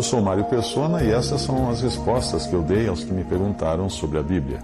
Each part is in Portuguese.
Eu sou Mário Persona e essas são as respostas que eu dei aos que me perguntaram sobre a Bíblia.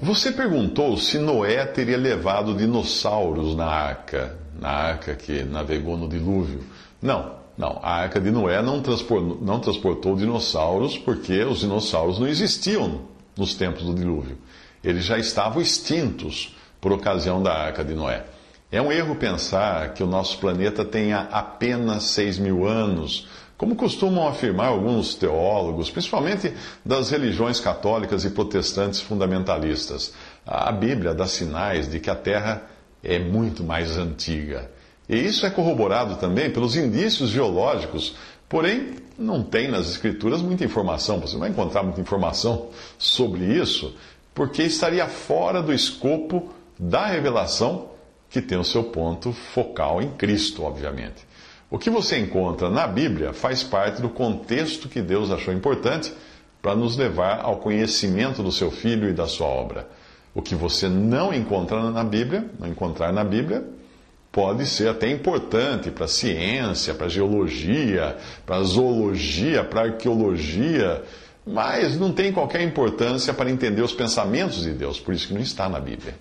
Você perguntou se Noé teria levado dinossauros na arca, na arca que navegou no dilúvio. Não, não. A arca de Noé não transportou, não transportou dinossauros porque os dinossauros não existiam nos tempos do dilúvio. Eles já estavam extintos por ocasião da arca de Noé. É um erro pensar que o nosso planeta tenha apenas 6 mil anos, como costumam afirmar alguns teólogos, principalmente das religiões católicas e protestantes fundamentalistas. A Bíblia dá sinais de que a Terra é muito mais antiga. E isso é corroborado também pelos indícios geológicos, porém não tem nas Escrituras muita informação. Você não vai encontrar muita informação sobre isso, porque estaria fora do escopo da revelação que tem o seu ponto focal em Cristo, obviamente. O que você encontra na Bíblia faz parte do contexto que Deus achou importante para nos levar ao conhecimento do seu Filho e da sua obra. O que você não encontra na Bíblia, não encontrar na Bíblia, pode ser até importante para a ciência, para a geologia, para a zoologia, para arqueologia, mas não tem qualquer importância para entender os pensamentos de Deus, por isso que não está na Bíblia.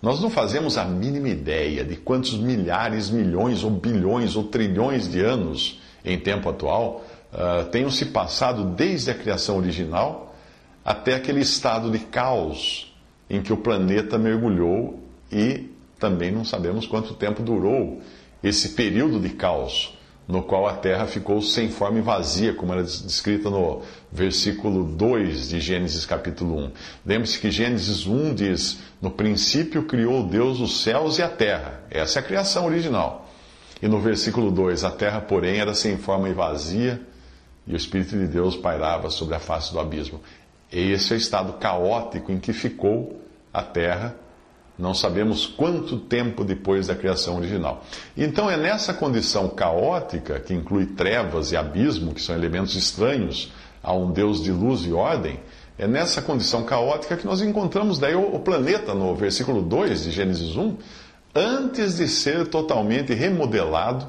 Nós não fazemos a mínima ideia de quantos milhares, milhões, ou bilhões, ou trilhões de anos em tempo atual uh, tenham se passado desde a criação original até aquele estado de caos em que o planeta mergulhou e também não sabemos quanto tempo durou esse período de caos no qual a terra ficou sem forma e vazia, como era descrita no versículo 2 de Gênesis capítulo 1. Lembre-se que Gênesis 1 diz: No princípio criou Deus os céus e a terra. Essa é a criação original. E no versículo 2: A terra, porém, era sem forma e vazia, e o Espírito de Deus pairava sobre a face do abismo. Esse é o estado caótico em que ficou a terra não sabemos quanto tempo depois da criação original. Então é nessa condição caótica, que inclui trevas e abismo, que são elementos estranhos a um Deus de luz e ordem, é nessa condição caótica que nós encontramos daí o planeta no versículo 2 de Gênesis 1, antes de ser totalmente remodelado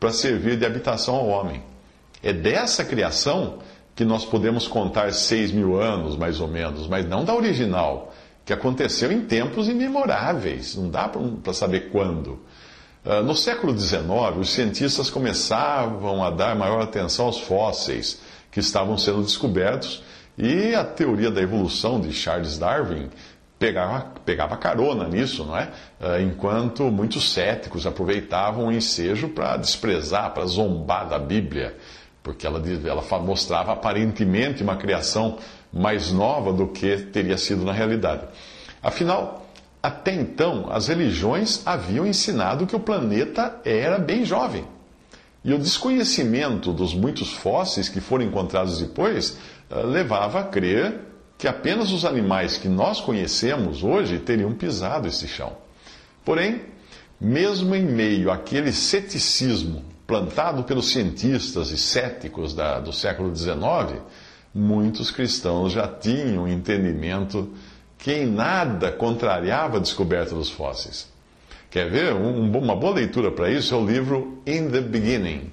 para servir de habitação ao homem. É dessa criação que nós podemos contar 6 mil anos, mais ou menos, mas não da original que aconteceu em tempos imemoráveis, não dá para saber quando. Uh, no século XIX, os cientistas começavam a dar maior atenção aos fósseis que estavam sendo descobertos e a teoria da evolução de Charles Darwin pegava, pegava carona nisso, não é? Uh, enquanto muitos céticos aproveitavam o ensejo para desprezar, para zombar da Bíblia, porque ela, ela mostrava aparentemente uma criação mais nova do que teria sido na realidade. Afinal, até então, as religiões haviam ensinado que o planeta era bem jovem. E o desconhecimento dos muitos fósseis que foram encontrados depois eh, levava a crer que apenas os animais que nós conhecemos hoje teriam pisado esse chão. Porém, mesmo em meio àquele ceticismo plantado pelos cientistas e céticos da, do século XIX, muitos cristãos já tinham entendimento que em nada contrariava a descoberta dos fósseis. Quer ver? Um, uma boa leitura para isso é o livro In the Beginning,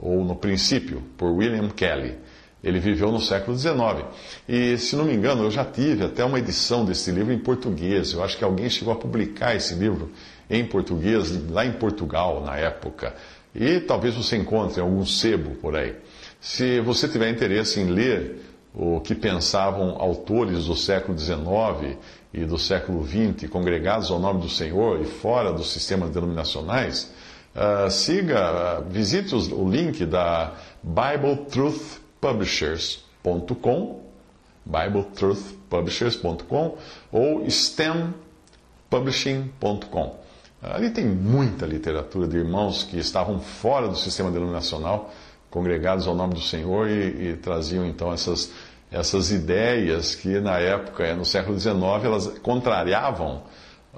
ou No Princípio, por William Kelly. Ele viveu no século XIX. E, se não me engano, eu já tive até uma edição desse livro em português. Eu acho que alguém chegou a publicar esse livro em português, lá em Portugal, na época. E talvez você encontre algum sebo por aí. Se você tiver interesse em ler o que pensavam autores do século XIX e do século XX, congregados ao nome do Senhor e fora dos sistemas denominacionais, uh, siga, uh, visite os, o link da BibleTruthPublishers.com, BibleTruthPublishers.com ou STEMPublishing.com. Ali tem muita literatura de irmãos que estavam fora do sistema denominacional, congregados ao nome do Senhor e, e traziam então essas, essas ideias que na época, no século XIX, elas contrariavam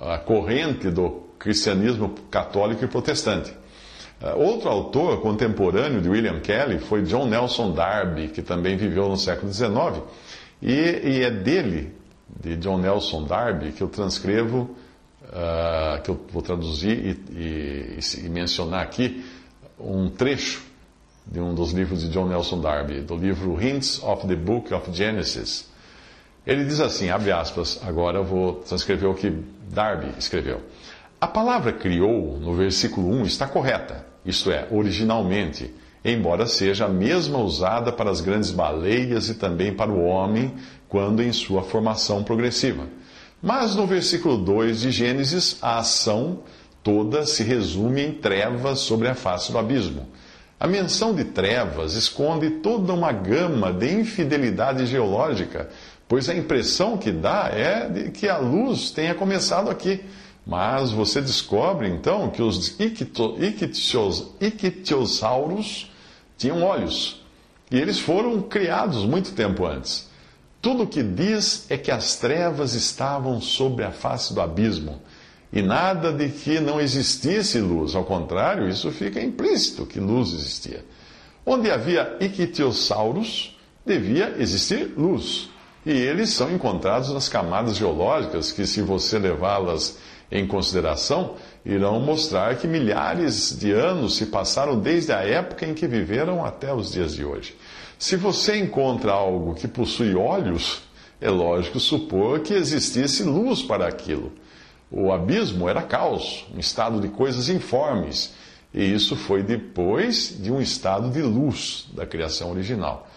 a corrente do cristianismo católico e protestante. Uh, outro autor contemporâneo de William Kelly foi John Nelson Darby, que também viveu no século XIX, e, e é dele, de John Nelson Darby, que eu transcrevo, uh, que eu vou traduzir e, e, e, mencionar aqui um trecho de um dos livros de John Nelson Darby, do livro Hints of the Book of Genesis. Ele diz assim, abre aspas, agora vou transcrever o que Darby escreveu. A palavra criou, no versículo 1, está correta, isto é, originalmente, embora seja a mesma usada para as grandes baleias e também para o homem, quando em sua formação progressiva. Mas no versículo 2 de Gênesis, a ação toda se resume em trevas sobre a face do abismo. A menção de trevas esconde toda uma gama de infidelidade geológica, pois a impressão que dá é de que a luz tenha começado aqui mas você descobre então que os ictiossauros tinham olhos. E eles foram criados muito tempo antes. Tudo o que diz é que as trevas estavam sobre a face do abismo. E nada de que não existisse luz. Ao contrário, isso fica implícito que luz existia. Onde havia ictiossauros, devia existir luz. E eles são encontrados nas camadas geológicas que, se você levá-las em consideração, irão mostrar que milhares de anos se passaram desde a época em que viveram até os dias de hoje. Se você encontra algo que possui olhos, é lógico supor que existisse luz para aquilo. O abismo era caos, um estado de coisas informes, e isso foi depois de um estado de luz da criação original.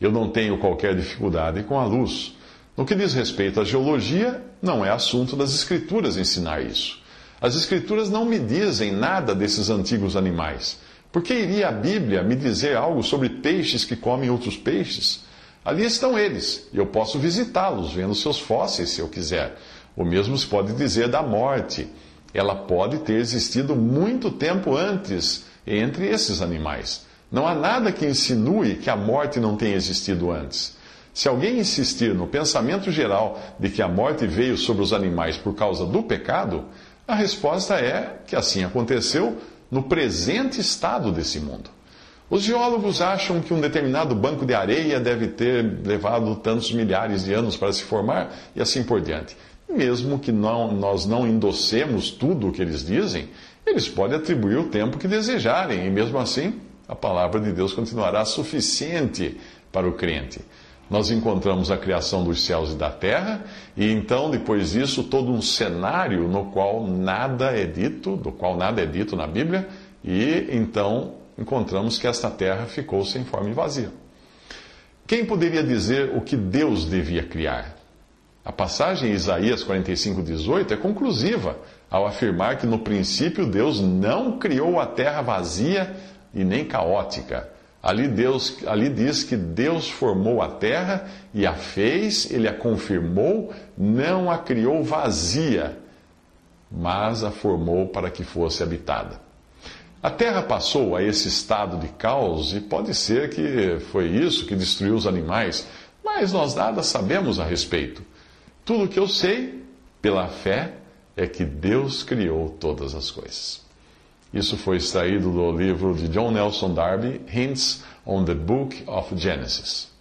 Eu não tenho qualquer dificuldade com a luz. No que diz respeito à geologia, não é assunto das Escrituras ensinar isso. As Escrituras não me dizem nada desses antigos animais. Por que iria a Bíblia me dizer algo sobre peixes que comem outros peixes? Ali estão eles, e eu posso visitá-los, vendo seus fósseis se eu quiser. O mesmo se pode dizer da morte. Ela pode ter existido muito tempo antes entre esses animais. Não há nada que insinue que a morte não tenha existido antes. Se alguém insistir no pensamento geral de que a morte veio sobre os animais por causa do pecado, a resposta é que assim aconteceu no presente estado desse mundo. Os geólogos acham que um determinado banco de areia deve ter levado tantos milhares de anos para se formar e assim por diante. Mesmo que não, nós não endossemos tudo o que eles dizem, eles podem atribuir o tempo que desejarem e mesmo assim a palavra de Deus continuará suficiente para o crente nós encontramos a criação dos céus e da terra, e então, depois disso, todo um cenário no qual nada é dito, do qual nada é dito na Bíblia, e então encontramos que esta terra ficou sem forma e vazia. Quem poderia dizer o que Deus devia criar? A passagem em Isaías 45, 18 é conclusiva ao afirmar que no princípio Deus não criou a terra vazia e nem caótica Ali, Deus, ali diz que Deus formou a terra e a fez, ele a confirmou, não a criou vazia, mas a formou para que fosse habitada. A terra passou a esse estado de caos e pode ser que foi isso que destruiu os animais, mas nós nada sabemos a respeito. Tudo que eu sei, pela fé, é que Deus criou todas as coisas. Isso foi extraído do livro de John Nelson Darby, Hints on the Book of Genesis.